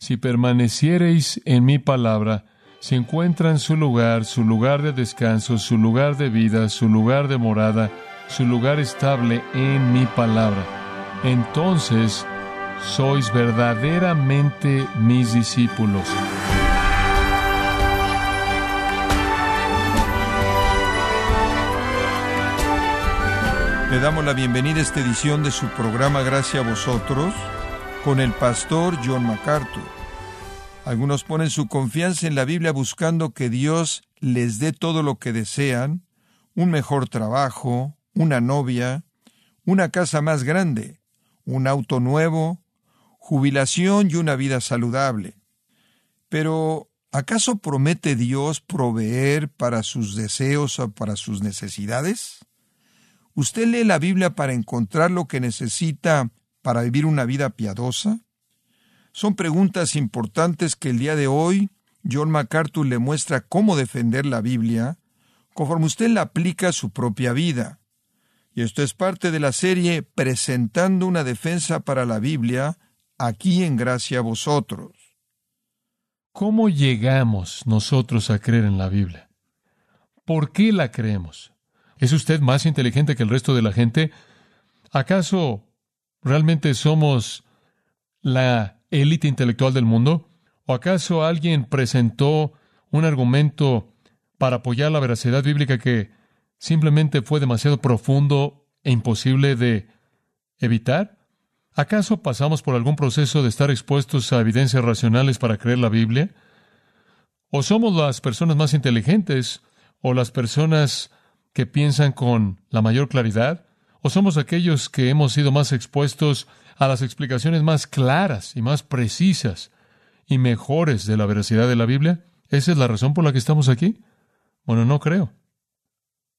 si permaneciereis en mi palabra, si encuentran su lugar, su lugar de descanso, su lugar de vida, su lugar de morada, su lugar estable en mi palabra, entonces sois verdaderamente mis discípulos. Le damos la bienvenida a esta edición de su programa Gracias a vosotros con el pastor John MacArthur. Algunos ponen su confianza en la Biblia buscando que Dios les dé todo lo que desean, un mejor trabajo, una novia, una casa más grande, un auto nuevo, jubilación y una vida saludable. Pero, ¿acaso promete Dios proveer para sus deseos o para sus necesidades? ¿Usted lee la Biblia para encontrar lo que necesita para vivir una vida piadosa? Son preguntas importantes que el día de hoy John MacArthur le muestra cómo defender la Biblia conforme usted la aplica a su propia vida. Y esto es parte de la serie Presentando una defensa para la Biblia, aquí en Gracia a vosotros. ¿Cómo llegamos nosotros a creer en la Biblia? ¿Por qué la creemos? ¿Es usted más inteligente que el resto de la gente? ¿Acaso realmente somos la élite intelectual del mundo? ¿O acaso alguien presentó un argumento para apoyar la veracidad bíblica que simplemente fue demasiado profundo e imposible de evitar? ¿Acaso pasamos por algún proceso de estar expuestos a evidencias racionales para creer la Biblia? ¿O somos las personas más inteligentes o las personas que piensan con la mayor claridad? ¿O somos aquellos que hemos sido más expuestos a las explicaciones más claras y más precisas y mejores de la veracidad de la Biblia? ¿Esa es la razón por la que estamos aquí? Bueno, no creo.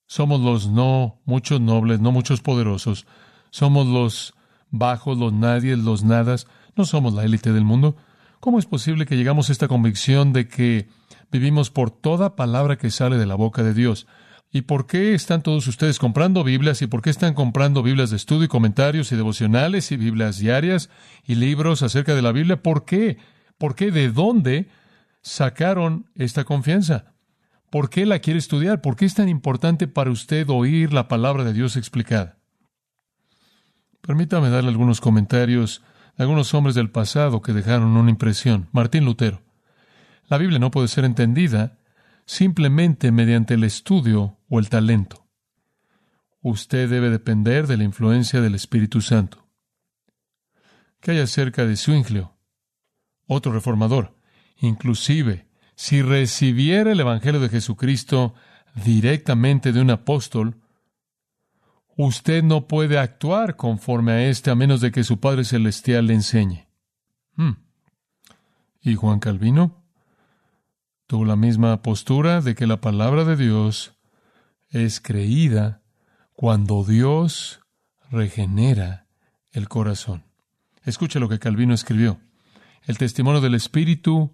Somos los no muchos nobles, no muchos poderosos. Somos los bajos, los nadies, los nadas. No somos la élite del mundo. ¿Cómo es posible que llegamos a esta convicción de que vivimos por toda palabra que sale de la boca de Dios? ¿Y por qué están todos ustedes comprando Biblias? ¿Y por qué están comprando Biblias de estudio y comentarios y devocionales y Biblias diarias y libros acerca de la Biblia? ¿Por qué? ¿Por qué? ¿De dónde sacaron esta confianza? ¿Por qué la quiere estudiar? ¿Por qué es tan importante para usted oír la palabra de Dios explicada? Permítame darle algunos comentarios de algunos hombres del pasado que dejaron una impresión. Martín Lutero. La Biblia no puede ser entendida simplemente mediante el estudio o el talento. Usted debe depender de la influencia del Espíritu Santo. ¿Qué hay acerca de Zwinglio? Otro reformador. Inclusive, si recibiera el Evangelio de Jesucristo directamente de un apóstol, usted no puede actuar conforme a éste a menos de que su Padre Celestial le enseñe. Hmm. ¿Y Juan Calvino? Tuvo la misma postura de que la palabra de Dios es creída cuando Dios regenera el corazón. Escucha lo que Calvino escribió. El testimonio del Espíritu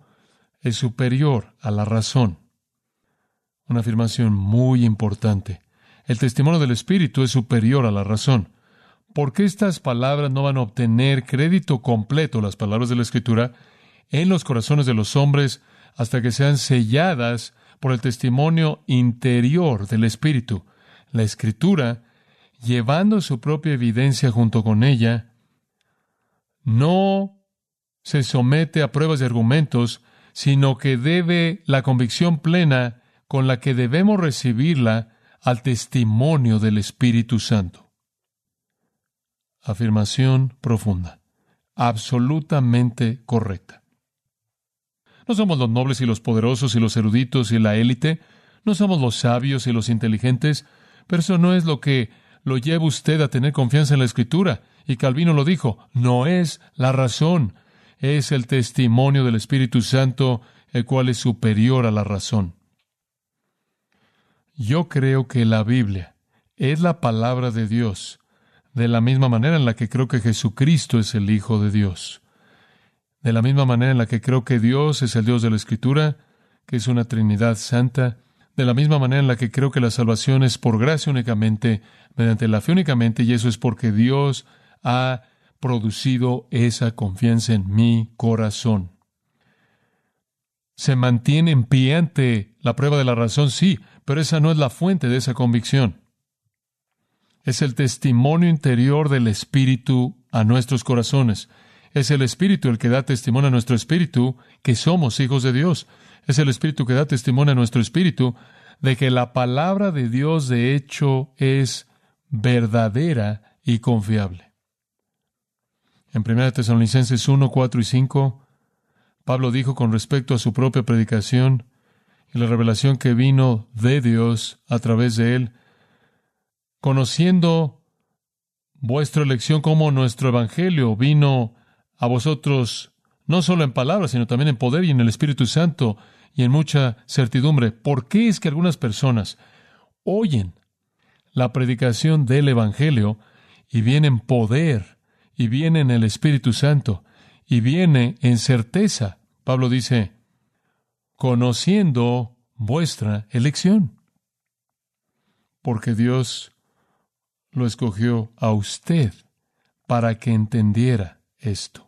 es superior a la razón. Una afirmación muy importante. El testimonio del Espíritu es superior a la razón. ¿Por qué estas palabras no van a obtener crédito completo, las palabras de la Escritura, en los corazones de los hombres hasta que sean selladas por el testimonio interior del Espíritu. La Escritura, llevando su propia evidencia junto con ella, no se somete a pruebas y argumentos, sino que debe la convicción plena con la que debemos recibirla al testimonio del Espíritu Santo. Afirmación profunda, absolutamente correcta. No somos los nobles y los poderosos y los eruditos y la élite, no somos los sabios y los inteligentes, pero eso no es lo que lo lleva usted a tener confianza en la Escritura. Y Calvino lo dijo, no es la razón, es el testimonio del Espíritu Santo, el cual es superior a la razón. Yo creo que la Biblia es la palabra de Dios, de la misma manera en la que creo que Jesucristo es el Hijo de Dios. De la misma manera en la que creo que Dios es el Dios de la Escritura, que es una Trinidad santa, de la misma manera en la que creo que la salvación es por gracia únicamente, mediante la fe únicamente, y eso es porque Dios ha producido esa confianza en mi corazón. se mantiene en pie la prueba de la razón, sí, pero esa no es la fuente de esa convicción. Es el testimonio interior del Espíritu a nuestros corazones. Es el Espíritu el que da testimonio a nuestro Espíritu que somos hijos de Dios. Es el Espíritu que da testimonio a nuestro Espíritu de que la palabra de Dios de hecho es verdadera y confiable. En 1 Tesalonicenses 1, 4 y 5, Pablo dijo con respecto a su propia predicación y la revelación que vino de Dios a través de él, conociendo vuestra elección como nuestro Evangelio vino a vosotros no solo en palabras, sino también en poder y en el Espíritu Santo y en mucha certidumbre. ¿Por qué es que algunas personas oyen la predicación del Evangelio y vienen poder y viene en el Espíritu Santo y viene en certeza? Pablo dice, conociendo vuestra elección. Porque Dios lo escogió a usted para que entendiera esto.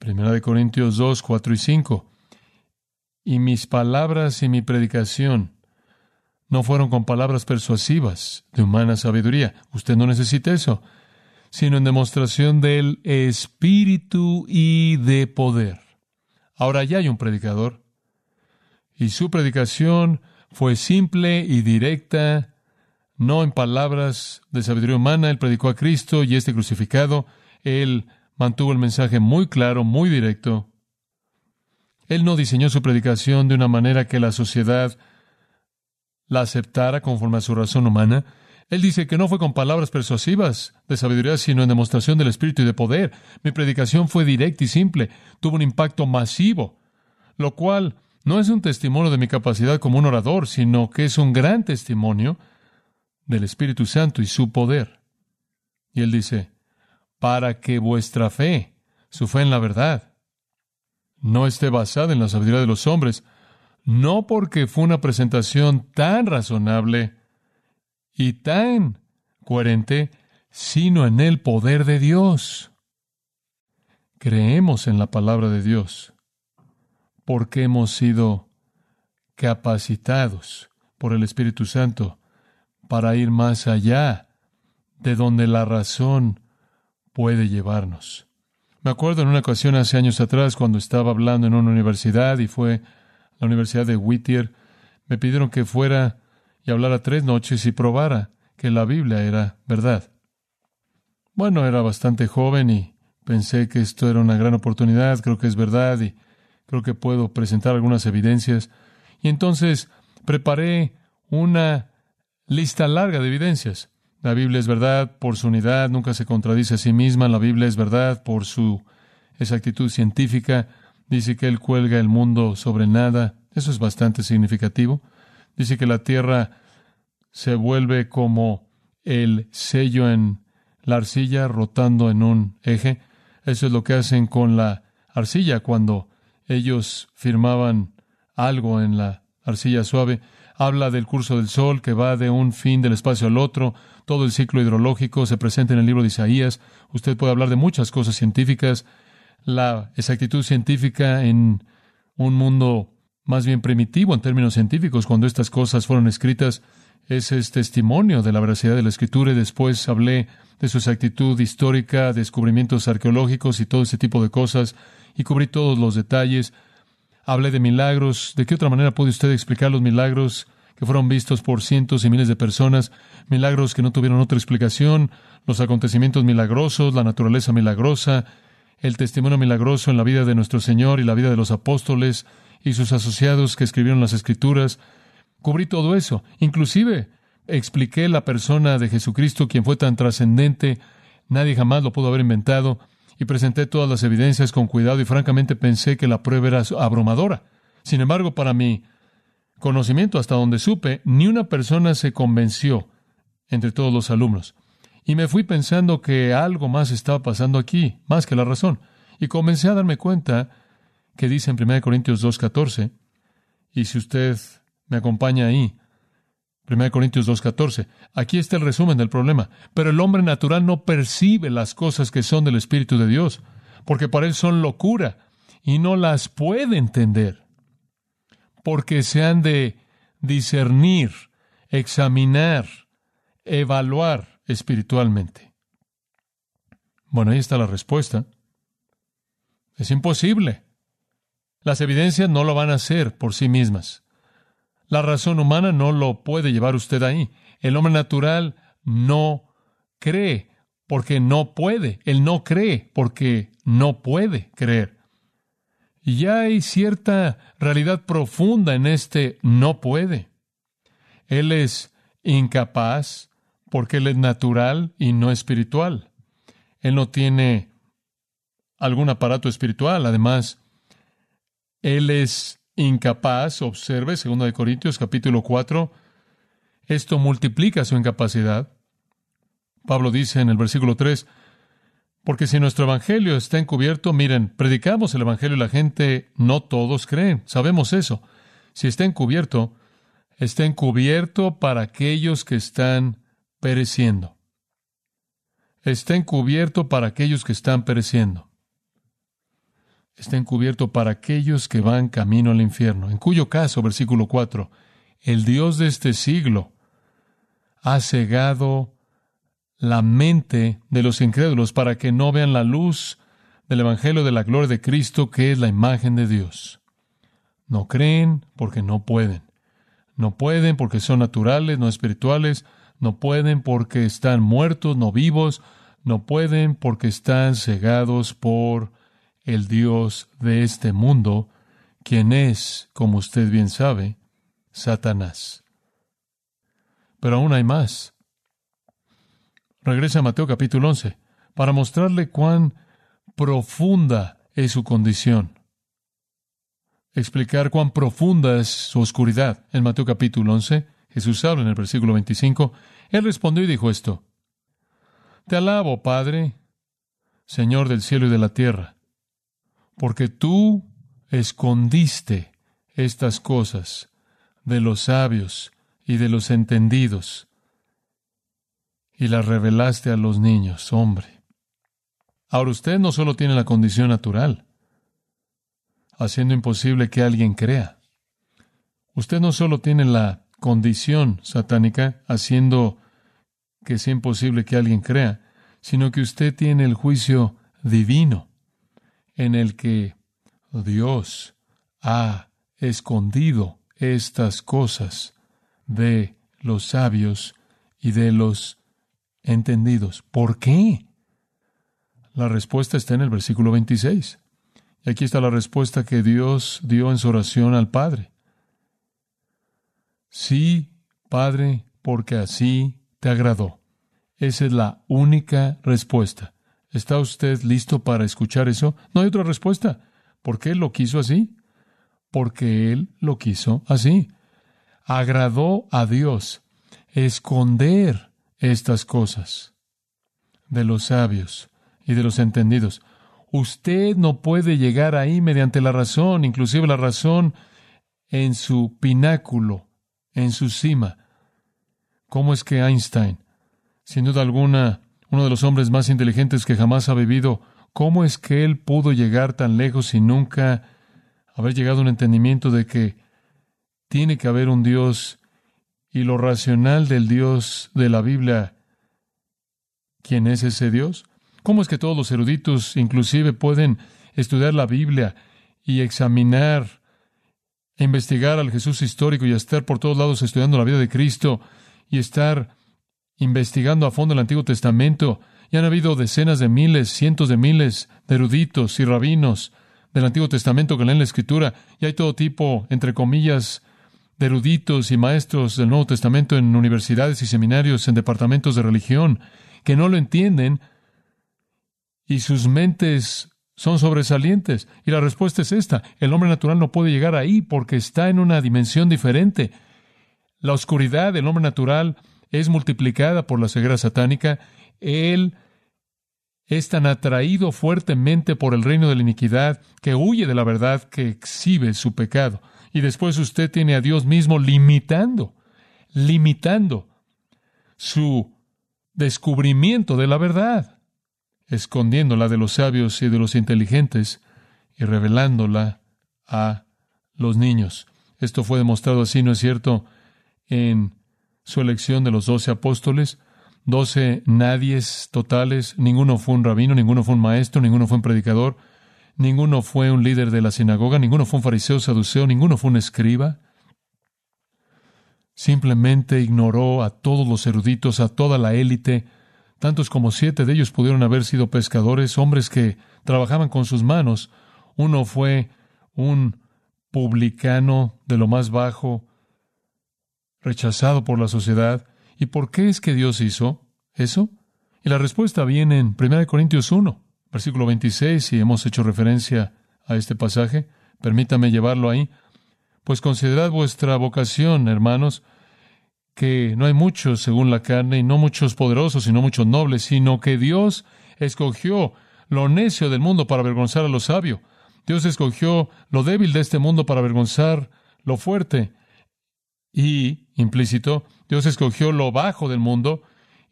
Primera de Corintios 2, 4 y 5. Y mis palabras y mi predicación no fueron con palabras persuasivas de humana sabiduría. Usted no necesita eso, sino en demostración del Espíritu y de poder. Ahora ya hay un predicador. Y su predicación fue simple y directa, no en palabras de sabiduría humana. Él predicó a Cristo y este crucificado. Él mantuvo el mensaje muy claro, muy directo. Él no diseñó su predicación de una manera que la sociedad la aceptara conforme a su razón humana. Él dice que no fue con palabras persuasivas de sabiduría, sino en demostración del Espíritu y de poder. Mi predicación fue directa y simple, tuvo un impacto masivo, lo cual no es un testimonio de mi capacidad como un orador, sino que es un gran testimonio del Espíritu Santo y su poder. Y él dice, para que vuestra fe, su fe en la verdad, no esté basada en la sabiduría de los hombres, no porque fue una presentación tan razonable y tan coherente, sino en el poder de Dios. Creemos en la palabra de Dios porque hemos sido capacitados por el Espíritu Santo para ir más allá de donde la razón puede llevarnos. Me acuerdo en una ocasión hace años atrás cuando estaba hablando en una universidad y fue la Universidad de Whittier, me pidieron que fuera y hablara tres noches y probara que la Biblia era verdad. Bueno, era bastante joven y pensé que esto era una gran oportunidad, creo que es verdad y creo que puedo presentar algunas evidencias. Y entonces preparé una lista larga de evidencias. La Biblia es verdad por su unidad, nunca se contradice a sí misma. La Biblia es verdad por su exactitud científica. Dice que Él cuelga el mundo sobre nada. Eso es bastante significativo. Dice que la tierra se vuelve como el sello en la arcilla rotando en un eje. Eso es lo que hacen con la arcilla cuando ellos firmaban algo en la arcilla suave habla del curso del sol que va de un fin del espacio al otro, todo el ciclo hidrológico se presenta en el libro de Isaías, usted puede hablar de muchas cosas científicas, la exactitud científica en un mundo más bien primitivo en términos científicos, cuando estas cosas fueron escritas, ese es testimonio de la veracidad de la escritura y después hablé de su exactitud histórica, descubrimientos arqueológicos y todo ese tipo de cosas y cubrí todos los detalles Hablé de milagros. ¿De qué otra manera puede usted explicar los milagros que fueron vistos por cientos y miles de personas? Milagros que no tuvieron otra explicación, los acontecimientos milagrosos, la naturaleza milagrosa, el testimonio milagroso en la vida de nuestro Señor y la vida de los apóstoles y sus asociados que escribieron las Escrituras. Cubrí todo eso. Inclusive expliqué la persona de Jesucristo, quien fue tan trascendente, nadie jamás lo pudo haber inventado y presenté todas las evidencias con cuidado y francamente pensé que la prueba era abrumadora. Sin embargo, para mi conocimiento, hasta donde supe, ni una persona se convenció entre todos los alumnos. Y me fui pensando que algo más estaba pasando aquí, más que la razón. Y comencé a darme cuenta que dice en 1 Corintios 2.14, y si usted me acompaña ahí, 1 Corintios 2.14. Aquí está el resumen del problema. Pero el hombre natural no percibe las cosas que son del Espíritu de Dios, porque para él son locura y no las puede entender, porque se han de discernir, examinar, evaluar espiritualmente. Bueno, ahí está la respuesta. Es imposible. Las evidencias no lo van a hacer por sí mismas. La razón humana no lo puede llevar usted ahí. El hombre natural no cree porque no puede. Él no cree porque no puede creer. Y hay cierta realidad profunda en este no puede. Él es incapaz porque él es natural y no espiritual. Él no tiene algún aparato espiritual. Además, él es incapaz, observe, 2 de Corintios capítulo 4, esto multiplica su incapacidad. Pablo dice en el versículo 3, porque si nuestro evangelio está encubierto, miren, predicamos el evangelio y la gente, no todos creen, sabemos eso. Si está encubierto, está encubierto para aquellos que están pereciendo. Está encubierto para aquellos que están pereciendo está encubierto para aquellos que van camino al infierno, en cuyo caso, versículo 4, el Dios de este siglo ha cegado la mente de los incrédulos para que no vean la luz del Evangelio de la gloria de Cristo, que es la imagen de Dios. No creen porque no pueden. No pueden porque son naturales, no espirituales. No pueden porque están muertos, no vivos. No pueden porque están cegados por el Dios de este mundo, quien es, como usted bien sabe, Satanás. Pero aún hay más. Regresa a Mateo capítulo 11 para mostrarle cuán profunda es su condición. Explicar cuán profunda es su oscuridad. En Mateo capítulo 11, Jesús habla en el versículo 25. Él respondió y dijo esto. Te alabo, Padre, Señor del cielo y de la tierra porque tú escondiste estas cosas de los sabios y de los entendidos y las revelaste a los niños, hombre. Ahora usted no solo tiene la condición natural, haciendo imposible que alguien crea. Usted no solo tiene la condición satánica, haciendo que sea imposible que alguien crea, sino que usted tiene el juicio divino en el que Dios ha escondido estas cosas de los sabios y de los entendidos. ¿Por qué? La respuesta está en el versículo 26. Y aquí está la respuesta que Dios dio en su oración al Padre. Sí, Padre, porque así te agradó. Esa es la única respuesta. ¿Está usted listo para escuchar eso? No hay otra respuesta. ¿Por qué lo quiso así? Porque Él lo quiso así. Agradó a Dios esconder estas cosas de los sabios y de los entendidos. Usted no puede llegar ahí mediante la razón, inclusive la razón en su pináculo, en su cima. ¿Cómo es que Einstein, sin duda alguna, uno de los hombres más inteligentes que jamás ha vivido, ¿cómo es que él pudo llegar tan lejos y nunca haber llegado a un entendimiento de que tiene que haber un Dios y lo racional del Dios de la Biblia, ¿quién es ese Dios? ¿Cómo es que todos los eruditos inclusive pueden estudiar la Biblia y examinar e investigar al Jesús histórico y estar por todos lados estudiando la vida de Cristo y estar investigando a fondo el Antiguo Testamento, y han habido decenas de miles, cientos de miles de eruditos y rabinos del Antiguo Testamento que leen la Escritura, y hay todo tipo, entre comillas, eruditos y maestros del Nuevo Testamento en universidades y seminarios, en departamentos de religión, que no lo entienden y sus mentes son sobresalientes. Y la respuesta es esta, el hombre natural no puede llegar ahí porque está en una dimensión diferente. La oscuridad del hombre natural es multiplicada por la ceguera satánica, él es tan atraído fuertemente por el reino de la iniquidad que huye de la verdad que exhibe su pecado. Y después usted tiene a Dios mismo limitando, limitando su descubrimiento de la verdad, escondiéndola de los sabios y de los inteligentes y revelándola a los niños. Esto fue demostrado así, ¿no es cierto?, en su elección de los doce apóstoles. Doce nadies totales, ninguno fue un rabino, ninguno fue un maestro, ninguno fue un predicador, ninguno fue un líder de la sinagoga, ninguno fue un fariseo saduceo, ninguno fue un escriba. Simplemente ignoró a todos los eruditos, a toda la élite. Tantos como siete de ellos pudieron haber sido pescadores, hombres que trabajaban con sus manos. Uno fue un publicano de lo más bajo, rechazado por la sociedad. ¿Y por qué es que Dios hizo eso? Y la respuesta viene en 1 Corintios 1, versículo 26, y hemos hecho referencia a este pasaje. Permítame llevarlo ahí. Pues considerad vuestra vocación, hermanos, que no hay muchos según la carne, y no muchos poderosos, y no muchos nobles, sino que Dios escogió lo necio del mundo para avergonzar a lo sabio, Dios escogió lo débil de este mundo para avergonzar lo fuerte. Y, implícito, Dios escogió lo bajo del mundo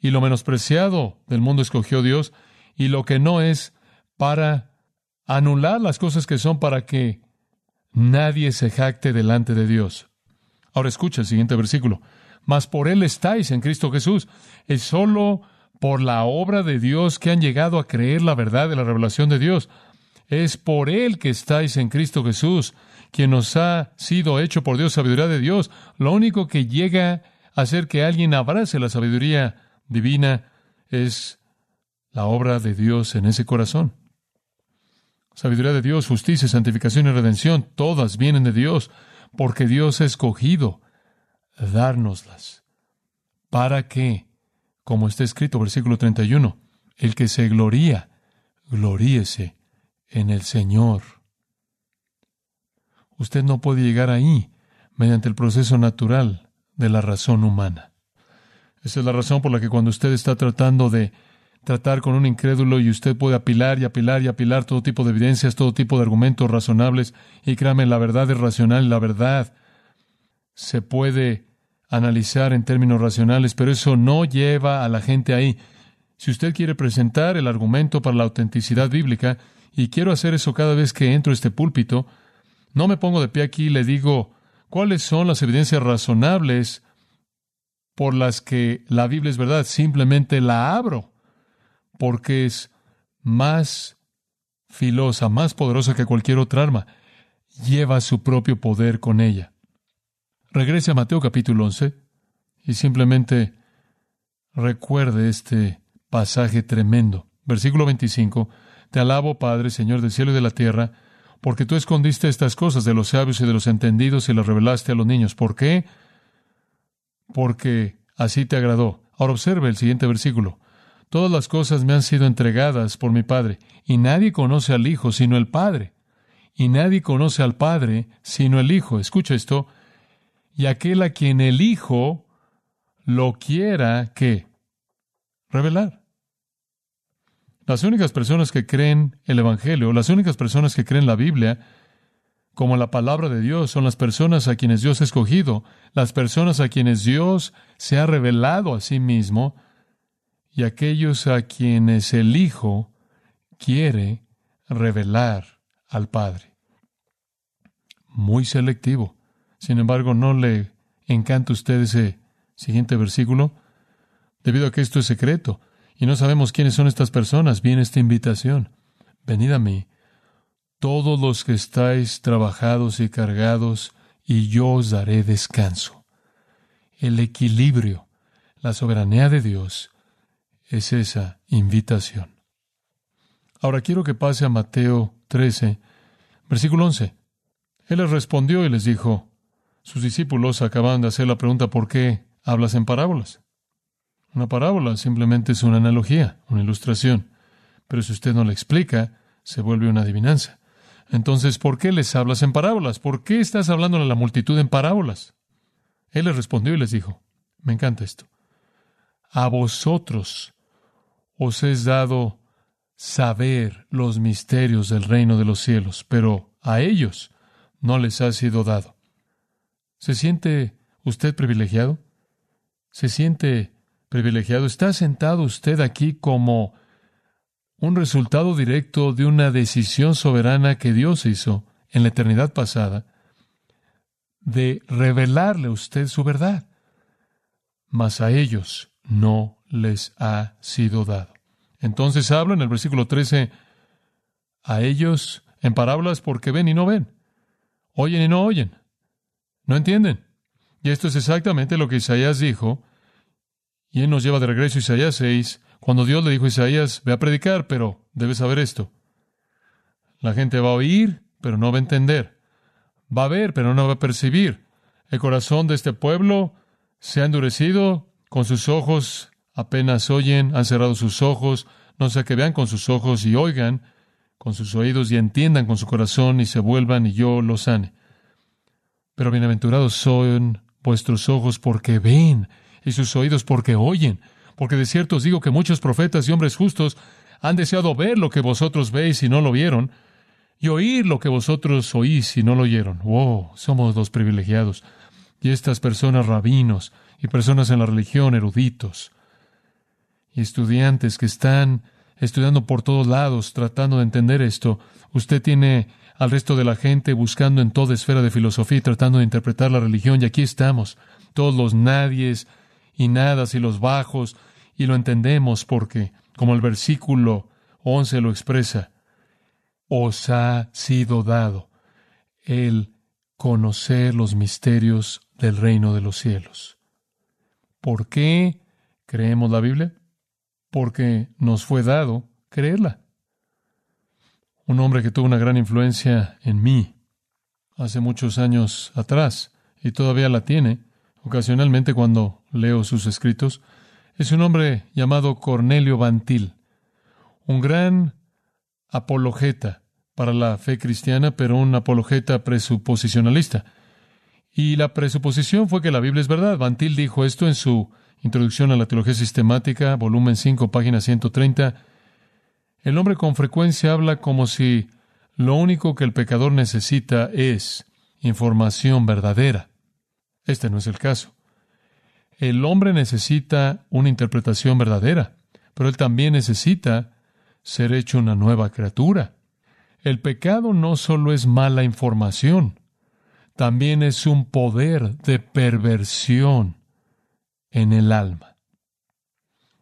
y lo menospreciado del mundo escogió Dios y lo que no es para anular las cosas que son para que nadie se jacte delante de Dios. Ahora escucha el siguiente versículo. Mas por Él estáis en Cristo Jesús. Es solo por la obra de Dios que han llegado a creer la verdad de la revelación de Dios. Es por Él que estáis en Cristo Jesús, quien nos ha sido hecho por Dios sabiduría de Dios. Lo único que llega a hacer que alguien abrace la sabiduría divina es la obra de Dios en ese corazón. Sabiduría de Dios, justicia, santificación y redención, todas vienen de Dios, porque Dios ha escogido dárnoslas. ¿Para qué? Como está escrito, versículo 31, el que se gloría, gloríese en el Señor. Usted no puede llegar ahí mediante el proceso natural de la razón humana. Esa es la razón por la que cuando usted está tratando de tratar con un incrédulo y usted puede apilar y apilar y apilar todo tipo de evidencias, todo tipo de argumentos razonables, y créame, la verdad es racional la verdad se puede analizar en términos racionales, pero eso no lleva a la gente ahí. Si usted quiere presentar el argumento para la autenticidad bíblica, y quiero hacer eso cada vez que entro a este púlpito. No me pongo de pie aquí y le digo cuáles son las evidencias razonables por las que la Biblia es verdad. Simplemente la abro porque es más filosa, más poderosa que cualquier otra arma. Lleva su propio poder con ella. Regrese a Mateo capítulo 11 y simplemente recuerde este pasaje tremendo. Versículo 25. Te alabo, Padre, Señor del cielo y de la tierra, porque tú escondiste estas cosas de los sabios y de los entendidos y las revelaste a los niños. ¿Por qué? Porque así te agradó. Ahora observe el siguiente versículo. Todas las cosas me han sido entregadas por mi Padre, y nadie conoce al Hijo sino el Padre, y nadie conoce al Padre sino el Hijo. Escucha esto. Y aquel a quien el Hijo lo quiera que revelar. Las únicas personas que creen el Evangelio, las únicas personas que creen la Biblia, como la palabra de Dios, son las personas a quienes Dios ha escogido, las personas a quienes Dios se ha revelado a sí mismo y aquellos a quienes el Hijo quiere revelar al Padre. Muy selectivo. Sin embargo, ¿no le encanta a usted ese siguiente versículo? Debido a que esto es secreto y no sabemos quiénes son estas personas, viene esta invitación. Venid a mí, todos los que estáis trabajados y cargados, y yo os daré descanso. El equilibrio, la soberanía de Dios, es esa invitación. Ahora quiero que pase a Mateo 13, versículo 11. Él les respondió y les dijo, sus discípulos acaban de hacer la pregunta ¿por qué hablas en parábolas? Una parábola simplemente es una analogía, una ilustración. Pero si usted no la explica, se vuelve una adivinanza. Entonces, ¿por qué les hablas en parábolas? ¿Por qué estás hablando a la multitud en parábolas? Él les respondió y les dijo, me encanta esto. A vosotros os es dado saber los misterios del reino de los cielos, pero a ellos no les ha sido dado. ¿Se siente usted privilegiado? ¿Se siente privilegiado. Está sentado usted aquí como un resultado directo de una decisión soberana que Dios hizo en la eternidad pasada de revelarle a usted su verdad. Mas a ellos no les ha sido dado. Entonces habla en el versículo 13 a ellos en parábolas porque ven y no ven, oyen y no oyen, no entienden. Y esto es exactamente lo que Isaías dijo, y él nos lleva de regreso a Isaías 6, cuando Dios le dijo a Isaías, ve a predicar, pero debes saber esto. La gente va a oír, pero no va a entender. Va a ver, pero no va a percibir. El corazón de este pueblo se ha endurecido, con sus ojos apenas oyen, han cerrado sus ojos, no sea que vean con sus ojos y oigan con sus oídos y entiendan con su corazón y se vuelvan y yo los sane. Pero bienaventurados son vuestros ojos porque ven y sus oídos porque oyen, porque de cierto os digo que muchos profetas y hombres justos han deseado ver lo que vosotros veis y no lo vieron, y oír lo que vosotros oís y no lo oyeron. ¡Wow! Somos los privilegiados. Y estas personas rabinos y personas en la religión eruditos y estudiantes que están estudiando por todos lados tratando de entender esto. Usted tiene al resto de la gente buscando en toda esfera de filosofía y tratando de interpretar la religión y aquí estamos, todos los nadies y nadas y los bajos y lo entendemos porque, como el versículo 11 lo expresa, os ha sido dado el conocer los misterios del reino de los cielos. ¿Por qué creemos la Biblia? Porque nos fue dado creerla. Un hombre que tuvo una gran influencia en mí hace muchos años atrás y todavía la tiene, ocasionalmente cuando leo sus escritos, es un hombre llamado Cornelio Bantil, un gran apologeta para la fe cristiana, pero un apologeta presuposicionalista. Y la presuposición fue que la Biblia es verdad. Bantil dijo esto en su Introducción a la Teología Sistemática, volumen 5, página 130. El hombre con frecuencia habla como si lo único que el pecador necesita es información verdadera. Este no es el caso. El hombre necesita una interpretación verdadera, pero él también necesita ser hecho una nueva criatura. El pecado no solo es mala información, también es un poder de perversión en el alma.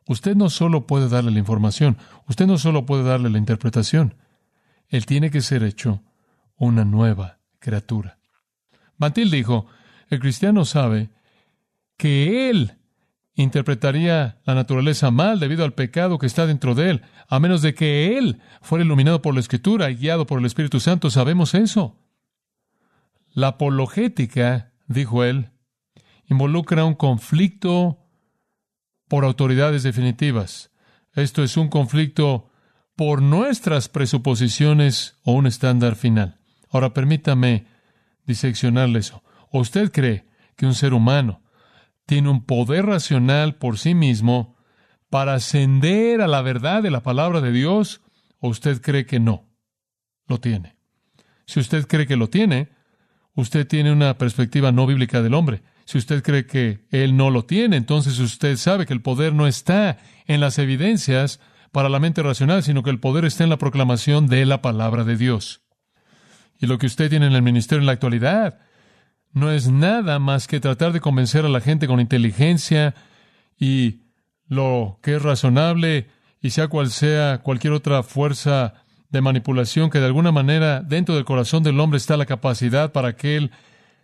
Usted no solo puede darle la información, usted no solo puede darle la interpretación, él tiene que ser hecho una nueva criatura. Bantil dijo, el cristiano sabe que él interpretaría la naturaleza mal debido al pecado que está dentro de él, a menos de que él fuera iluminado por la Escritura y guiado por el Espíritu Santo. Sabemos eso. La apologética, dijo él, involucra un conflicto por autoridades definitivas. Esto es un conflicto por nuestras presuposiciones o un estándar final. Ahora permítame diseccionarle eso. ¿Usted cree que un ser humano tiene un poder racional por sí mismo para ascender a la verdad de la palabra de Dios o usted cree que no lo tiene? Si usted cree que lo tiene, usted tiene una perspectiva no bíblica del hombre. Si usted cree que él no lo tiene, entonces usted sabe que el poder no está en las evidencias para la mente racional, sino que el poder está en la proclamación de la palabra de Dios. Y lo que usted tiene en el ministerio en la actualidad no es nada más que tratar de convencer a la gente con inteligencia y lo que es razonable y sea cual sea cualquier otra fuerza de manipulación que de alguna manera dentro del corazón del hombre está la capacidad para que él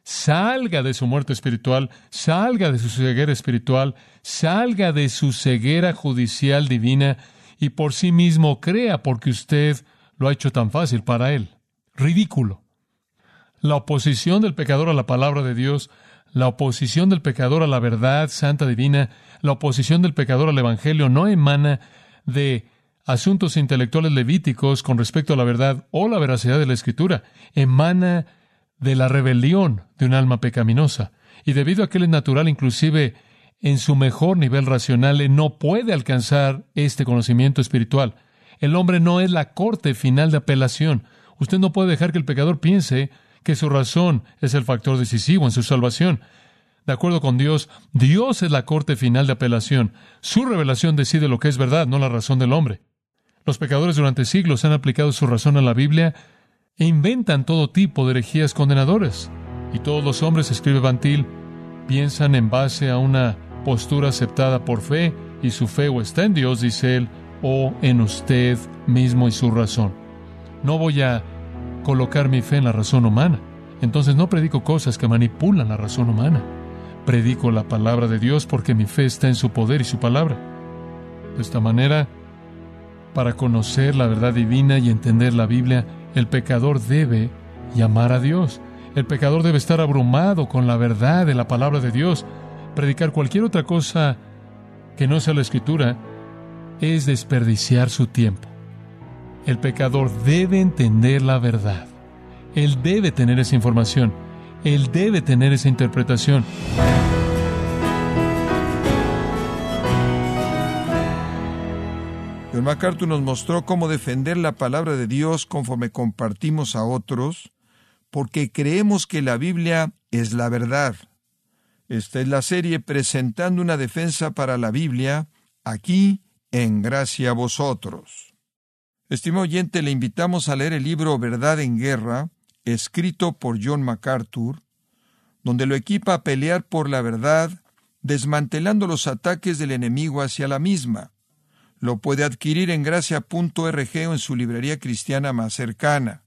salga de su muerte espiritual, salga de su ceguera espiritual, salga de su ceguera judicial divina y por sí mismo crea porque usted lo ha hecho tan fácil para él. Ridículo. La oposición del pecador a la palabra de Dios, la oposición del pecador a la verdad santa divina, la oposición del pecador al Evangelio no emana de asuntos intelectuales levíticos con respecto a la verdad o la veracidad de la Escritura, emana de la rebelión de un alma pecaminosa. Y debido a que él es natural, inclusive en su mejor nivel racional, no puede alcanzar este conocimiento espiritual. El hombre no es la corte final de apelación. Usted no puede dejar que el pecador piense que su razón es el factor decisivo en su salvación. De acuerdo con Dios, Dios es la corte final de apelación. Su revelación decide lo que es verdad, no la razón del hombre. Los pecadores durante siglos han aplicado su razón a la Biblia e inventan todo tipo de herejías condenadoras. Y todos los hombres, escribe Bantil, piensan en base a una postura aceptada por fe, y su fe o está en Dios, dice él, o en usted mismo y su razón. No voy a colocar mi fe en la razón humana. Entonces no predico cosas que manipulan la razón humana. Predico la palabra de Dios porque mi fe está en su poder y su palabra. De esta manera, para conocer la verdad divina y entender la Biblia, el pecador debe llamar a Dios. El pecador debe estar abrumado con la verdad de la palabra de Dios. Predicar cualquier otra cosa que no sea la escritura es desperdiciar su tiempo. El pecador debe entender la verdad. Él debe tener esa información. Él debe tener esa interpretación. John MacArthur nos mostró cómo defender la palabra de Dios conforme compartimos a otros, porque creemos que la Biblia es la verdad. Esta es la serie presentando una defensa para la Biblia, aquí en Gracia a vosotros. Estimado oyente, le invitamos a leer el libro Verdad en Guerra, escrito por John MacArthur, donde lo equipa a pelear por la verdad, desmantelando los ataques del enemigo hacia la misma. Lo puede adquirir en gracia.org o en su librería cristiana más cercana.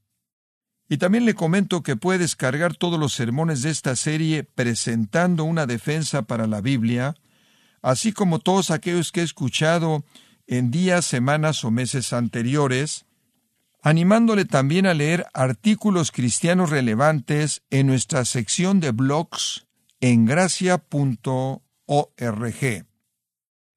Y también le comento que puede descargar todos los sermones de esta serie presentando una defensa para la Biblia, así como todos aquellos que he escuchado en días, semanas o meses anteriores, animándole también a leer artículos cristianos relevantes en nuestra sección de blogs en gracia.org.